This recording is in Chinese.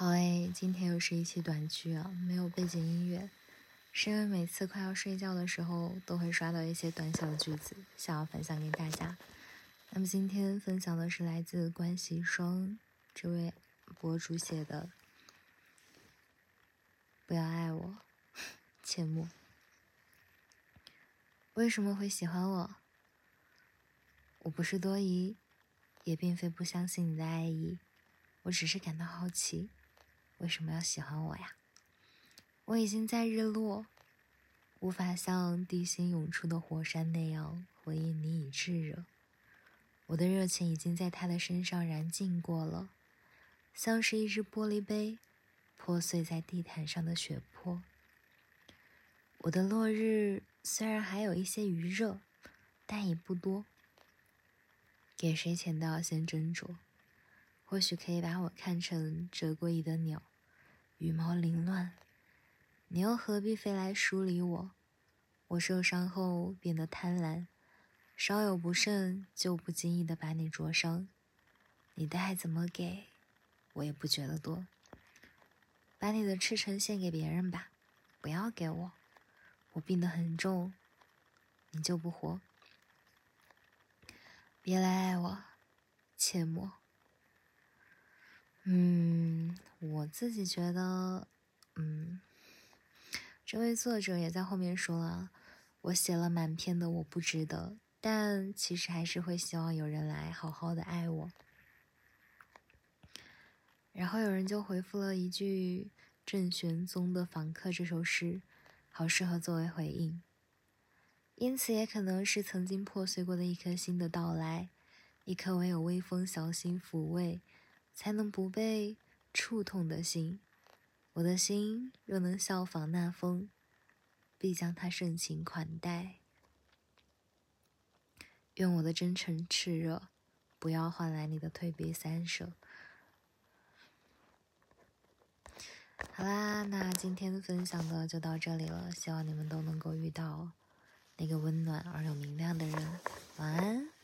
好诶，今天又是一期短剧啊，没有背景音乐，是因为每次快要睡觉的时候都会刷到一些短小的句子，想要分享给大家。那么今天分享的是来自关系双这位博主写的：“不要爱我，切莫。为什么会喜欢我？我不是多疑，也并非不相信你的爱意，我只是感到好奇。”为什么要喜欢我呀？我已经在日落，无法像地心涌出的火山那样回应你已炙热。我的热情已经在他的身上燃尽过了，像是一只玻璃杯破碎在地毯上的血泊。我的落日虽然还有一些余热，但也不多。给谁钱都要先斟酌。或许可以把我看成折过翼的鸟，羽毛凌乱，你又何必飞来梳理我？我受伤后变得贪婪，稍有不慎就不经意的把你灼伤。你的爱怎么给，我也不觉得多。把你的赤诚献给别人吧，不要给我。我病得很重，你就不活。别来爱我，切莫。嗯，我自己觉得，嗯，这位作者也在后面说了，我写了满篇的我不值得，但其实还是会希望有人来好好的爱我。然后有人就回复了一句郑玄宗的《访客》这首诗，好适合作为回应。因此也可能是曾经破碎过的一颗心的到来，一颗唯有微风小心抚慰。才能不被触痛的心，我的心若能效仿那风，必将它盛情款待。愿我的真诚炽热，不要换来你的退避三舍。好啦，那今天分享的就到这里了，希望你们都能够遇到那个温暖而又明亮的人。晚安。